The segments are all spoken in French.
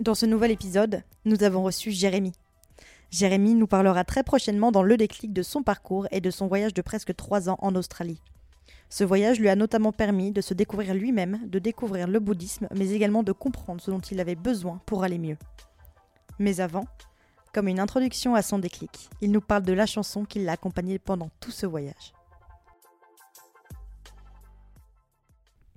Dans ce nouvel épisode, nous avons reçu Jérémy. Jérémy nous parlera très prochainement dans le déclic de son parcours et de son voyage de presque trois ans en Australie. Ce voyage lui a notamment permis de se découvrir lui-même, de découvrir le bouddhisme, mais également de comprendre ce dont il avait besoin pour aller mieux. Mais avant, comme une introduction à son déclic, il nous parle de la chanson qui l'a accompagné pendant tout ce voyage.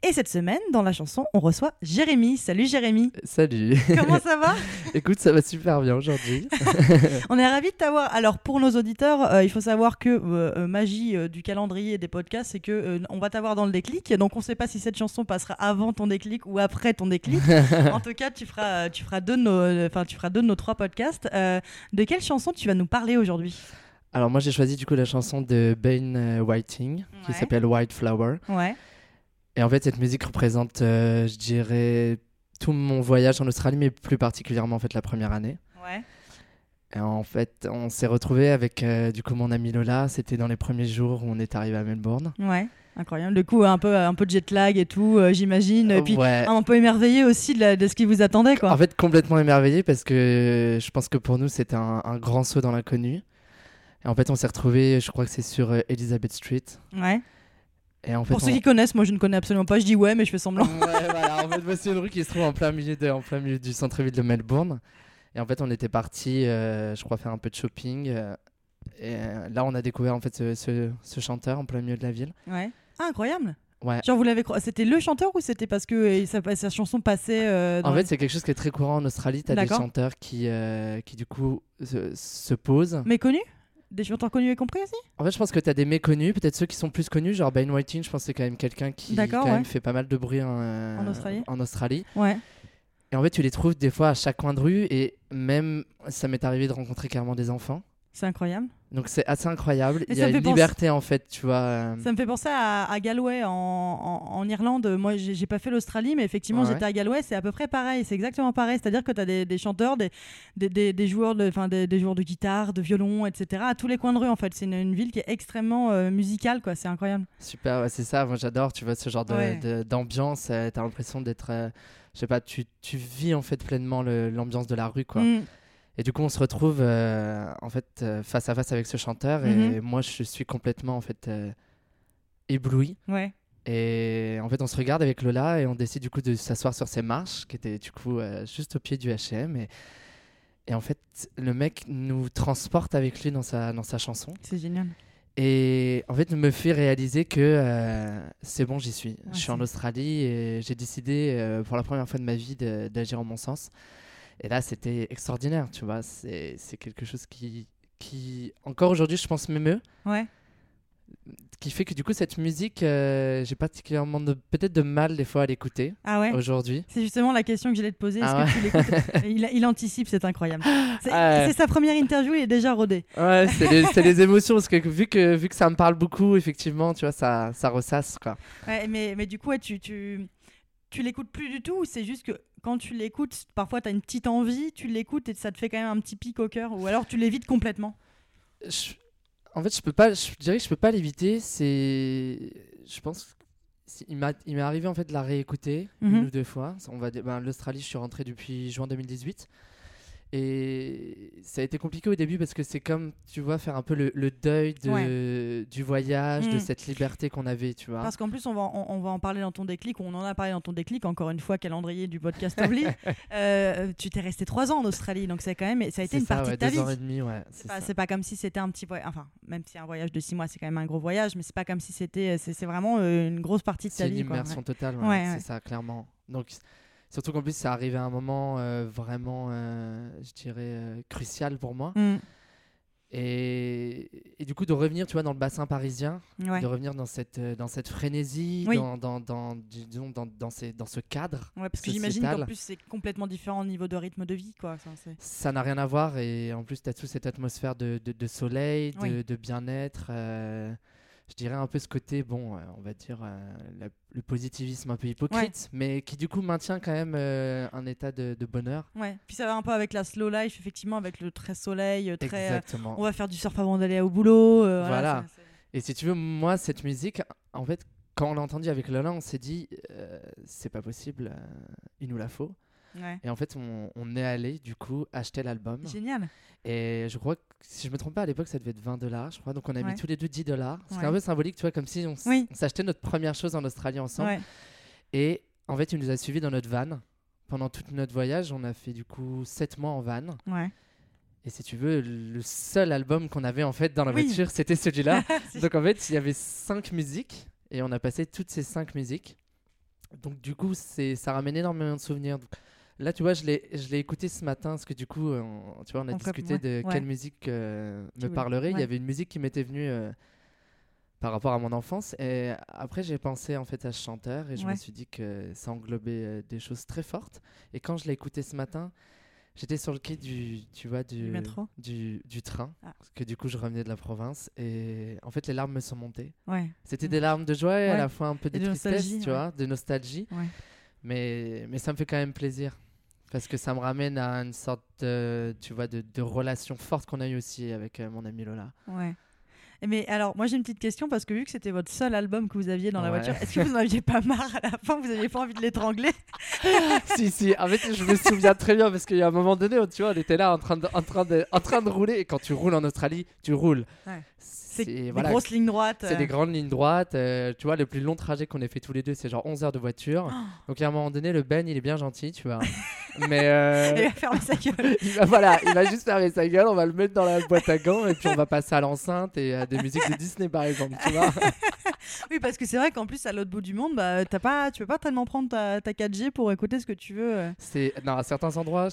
Et cette semaine, dans la chanson, on reçoit Jérémy. Salut Jérémy. Salut. Comment ça va Écoute, ça va super bien aujourd'hui. On est ravis de t'avoir. Alors pour nos auditeurs, euh, il faut savoir que euh, euh, magie euh, du calendrier et des podcasts, c'est que on va t'avoir dans le déclic. Donc on ne sait pas si cette chanson passera avant ton déclic ou après ton déclic. en tout cas, tu feras, tu feras deux de nos, enfin tu feras deux de nos trois podcasts. De quelle chanson tu vas nous parler aujourd'hui? Alors moi j'ai choisi du coup la chanson de Bane euh, Whiting qui s'appelle White Flower. Ouais. Et en fait cette musique représente, euh, je dirais, tout mon voyage en Australie, mais plus particulièrement en fait la première année. Ouais. Et en fait on s'est retrouvé avec euh, du coup mon ami Lola. C'était dans les premiers jours où on est arrivé à Melbourne. Ouais. Incroyable. Du coup, un peu, un peu de jet lag et tout, euh, j'imagine. Et puis ouais. un peu émerveillé aussi de, la- de ce qui vous attendait, quoi. En fait complètement émerveillé parce que je pense que pour nous c'était un, un grand saut dans l'inconnu. Et en fait on s'est retrouvé, je crois que c'est sur Elizabeth Street. Ouais. Et en fait, Pour ceux qui connaissent, moi je ne connais absolument pas. Je dis ouais, mais je fais semblant. Ouais, voilà. En fait, c'est une rue qui se trouve en plein milieu, de- en plein milieu du centre-ville de Melbourne. Et en fait, on était parti, je crois, faire un peu de shopping. euh, et euh, là, on a découvert en fait ce, ce- ce chanteur en plein milieu de la ville. Ouais. Ah, incroyable. Ouais. Genre, vous l'avez C'était le chanteur ou c'était parce que euh, sa, sa chanson passait euh, dans En fait, c'est quelque chose qui est très courant en Australie. T'as des chanteurs qui, euh, qui du coup, se, se posent. Méconnu Des chanteurs connus et compris aussi? En fait, je pense que t'as des méconnus, peut-être ceux qui sont plus connus, genre Ben Whiting. Je pense que c'est quand même quelqu'un qui quand même fait pas mal de bruit en, euh, En Australie en Australie. Ouais. Et en fait, tu les trouves des fois à chaque coin de rue. Et même, ça m'est arrivé de rencontrer carrément des enfants. C'est incroyable. Donc c'est assez incroyable. Il y a une penser- liberté en fait, tu vois. euh, Ça me fait penser à, à Galway en, en- en Irlande. Moi, j'ai pas fait l'Australie, mais effectivement, Ouais, j'étais à Galway. C'est à peu près pareil. C'est exactement pareil. C'est-à-dire que tu as des, des chanteurs, des, des, des- des joueurs, de, des, joueurs de guitare, de violon, etc. à tous les coins de rue, en fait. C'est une, une ville qui est extrêmement euh, musicale, quoi. C'est incroyable. Super, ouais, c'est ça. Moi j'adore, tu vois, ce genre d'ambiance. euh, T'as l'impression d'être. euh, je sais pas, tu, tu vis en fait pleinement le- l'ambiance de la rue, quoi. Mm. Et du coup, on se retrouve euh, en fait euh, face à face avec ce chanteur. Et Mhm. moi, je suis complètement en fait euh, ébloui. Ouais. Et en fait, on se regarde avec Lola et on décide du coup de s'asseoir sur ces marches qui étaient du coup euh, juste au pied du HM. Et, et en fait, le mec nous transporte avec lui dans sa, dans sa chanson. C'est génial. Et en fait, me fait réaliser que euh, c'est bon, j'y suis. je suis en Australie et j'ai décidé euh, pour la première fois de ma vie d'agir en mon sens. Et là, c'était extraordinaire, tu vois. C'est c'est quelque chose qui, qui encore aujourd'hui, je pense, m'émeut. Ouais. Qui fait que du coup, cette musique, euh, j'ai particulièrement peut-être de mal des fois à l'écouter Ah ouais? aujourd'hui. C'est justement la question que j'allais te poser. Est-ce Ah que tu l'écoutes? Il, il anticipe, c'est incroyable. C'est Ah ouais. sa première interview, il est déjà rodé. Ouais, c'est les, les émotions parce que vu, que vu que ça me parle beaucoup, effectivement, tu vois, ça, ça ressasse quoi. Ouais, mais, mais du coup, ouais, tu, tu, tu l'écoutes plus du tout ou c'est juste que quand tu l'écoutes, parfois tu as une petite envie, tu l'écoutes et ça te fait quand même un petit pic au cœur ou alors tu l'évites complètement? Je- en fait, je peux pas, je dirais que je peux pas l'éviter. C'est, je pense, il m'est arrivé en fait de la réécouter Mhm. une ou deux fois. On va, ben, l'Australie, je suis rentré depuis juin 2018. Et ça a été compliqué au début parce que c'est comme, tu vois, faire un peu le, le deuil de, du voyage, de Mm. cette liberté qu'on avait, tu vois. Parce qu'en plus, on va, on, on va en parler dans ton déclic, ou on en a parlé dans ton déclic, encore une fois, calendrier du podcast Obli. Euh, tu t'es resté trois ans en Australie, donc c'est quand même, ça a été une ça, partie ouais, de ta deux vie. ans et demi, ouais. c'est pas, comme si c'était un petit voyage, enfin, même si un voyage de six mois, c'est quand même un gros voyage, mais c'est pas comme si c'était, c'est c'est vraiment euh, une grosse partie de ta C'est une vie. quoi, immersion totale, ouais, c'est ça, clairement. Donc, surtout qu'en plus, ça arrivait à un moment euh, vraiment, euh, je dirais, euh, crucial pour moi. Mm, Et, et du coup, de revenir, tu vois, dans le bassin parisien, ouais. de revenir dans cette, dans cette frénésie, Oui. dans, dans, dans, disons, dans, dans, ces- dans ce cadre, Ouais, parce que j'imagine qu'en plus c'est complètement différent au niveau de rythme de vie, quoi. Ça n'a rien à voir. Et en plus, tu as toute cette atmosphère de, de, de soleil, de, Oui. de bien-être. euh, je dirais un peu ce côté, bon, euh, on va dire, euh, la- le positivisme un peu hypocrite, mais qui du coup maintient quand même euh, un état de, de bonheur. Ouais. Puis ça va un peu avec la slow life, effectivement, avec le très soleil, très. Exactement. on va faire du surf avant d'aller au boulot. Voilà. Et si tu veux, moi, cette musique, en fait, quand on l'a entendue avec Lola, on s'est dit, euh, c'est pas possible, euh, il nous la faut. Ouais. Et en fait, on, on est allé, du coup, acheter l'album. Génial. Et je crois que, si je me trompe pas, à l'époque, ça devait être 20 dollars, je crois. Donc, on a Ouais. mis tous les deux 10 dollars. C'était Ouais. un peu symbolique, tu vois, comme si on, Oui. s'achetait notre première chose en Australie ensemble. Et en fait, il nous a suivis dans notre van. Pendant tout notre voyage, on a fait du coup 7 mois en van. Ouais. Et si tu veux, le seul album qu'on avait en fait dans la Oui. voiture, c'était celui-là. Si. Donc en fait, il y avait cinq musiques et on a passé toutes ces cinq musiques. Donc du coup, ça ramène énormément de souvenirs. Donc, là, tu vois, je l'ai écouté ce matin parce que du coup, on- tu vois, on a On discuté ouais, de ouais. quelle musique euh, me parlerait. Il y avait une musique qui m'était venue euh, par rapport à mon enfance et après j'ai pensé en fait à ce chanteur et je me suis dit que ça englobait euh, des choses très fortes. Et quand je l'ai écouté ce matin, j'étais sur le quai du, tu vois, du, Du métro du, du train, Ah. parce que du coup je revenais de la province et en fait les larmes me sont montées. C'était Mm. des larmes de joie et à la fois un peu de, tristesse, tu vois, de nostalgie. Mais, mais ça me fait quand même plaisir. Parce que ça me ramène à une sorte de, tu vois, de, de relation forte qu'on a eu aussi avec euh, mon amie Lola. Ouais. Mais alors, moi j'ai une petite question parce que vu que c'était votre seul album que vous aviez dans la Ouais. voiture, est-ce que vous n'en aviez pas marre à la fin? Vous n'aviez pas envie de l'étrangler? Si, si, en fait, je me souviens très bien parce qu'il y a un moment donné, tu vois, on était là en train de, en train de, en train de rouler. Et quand tu roules en Australie, tu roules. Ouais. C'est des grosses lignes droites. C'est euh. des grandes lignes droites. euh, tu vois, le plus long trajet qu'on ait fait tous les deux, c'est genre 11 heures de voiture. Oh. Donc, à un moment donné, le Ben, il est bien gentil, tu vois. Mais. euh, il va fermer sa gueule. il va, voilà, il va juste fermer sa gueule, on va le mettre dans la boîte à gants et puis on va passer à l'enceinte et à des musiques de Disney par exemple, tu vois. Oui, parce que c'est vrai qu'en plus, à l'autre bout du monde, bah, t'as pas, tu peux pas tellement prendre ta, ta 4G pour écouter ce que tu veux. euh. C'est non, à certains endroits,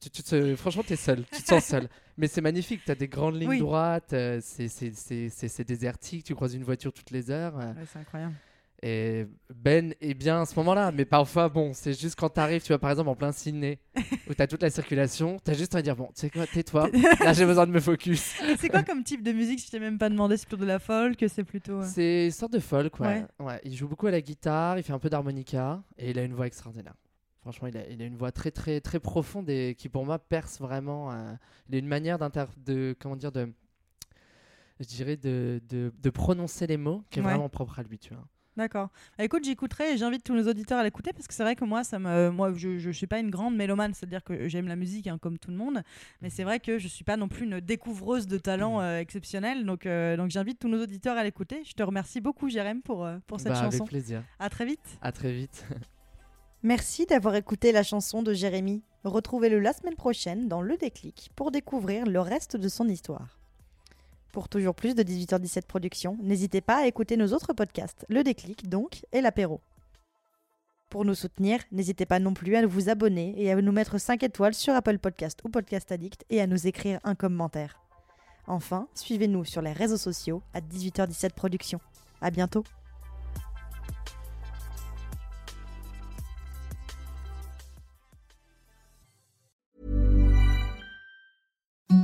tu, tu te- franchement, t'es seul, tu te sens seul. Mais c'est magnifique, t'as des grandes lignes Oui. droites, euh, c'est- c'est- c'est c'est- c'est désertique, tu croises une voiture toutes les heures. euh, Ouais, c'est incroyable. Et Ben est bien à ce moment-là, mais parfois, bon, c'est juste quand t'arrives, tu vois, par exemple, en plein Sydney, où t'as toute la circulation, t'as juste envie de dire, bon, tu sais quoi, tais-toi, là j'ai besoin de me focus. c'est quoi comme type de musique Je t'ai même pas demandé, c'est plutôt de la folk, c'est plutôt. euh, C'est une sorte de folk, ouais. Ouais. ouais. Il joue beaucoup à la guitare, il fait un peu d'harmonica, et il a une voix extraordinaire. Franchement, il a, il a une voix très, très, très profonde et qui, pour moi, perce vraiment. euh, il a une manière d'inter... de... Comment dire de... Je dirais de, de, de prononcer les mots qui est Ouais. vraiment propre à lui, tu vois. D'accord. Bah, écoute, j'écouterai et j'invite tous nos auditeurs à l'écouter parce que c'est vrai que moi, ça me, moi, je, je suis pas une grande mélomane, c'est-à-dire que j'aime la musique hein, comme tout le monde, mais c'est vrai que je suis pas non plus une découvreuse de talents euh, exceptionnels, donc, euh, donc j'invite tous nos auditeurs à l'écouter. Je te remercie beaucoup, Jérém, pour, euh, pour cette Bah, chanson. Avec plaisir. À très vite. À très vite. Merci d'avoir écouté la chanson de Jérémy. Retrouvez-le la semaine prochaine dans Le Déclic pour découvrir le reste de son histoire. Pour toujours plus de 18h17 Productions, n'hésitez pas à écouter nos autres podcasts, Le Déclic donc et l'apéro. Pour nous soutenir, n'hésitez pas non plus à vous abonner et à nous mettre 5 étoiles sur Apple Podcast ou Podcast Addict et à nous écrire un commentaire. Enfin, suivez-nous sur les réseaux sociaux à 18h17 Productions. À bientôt.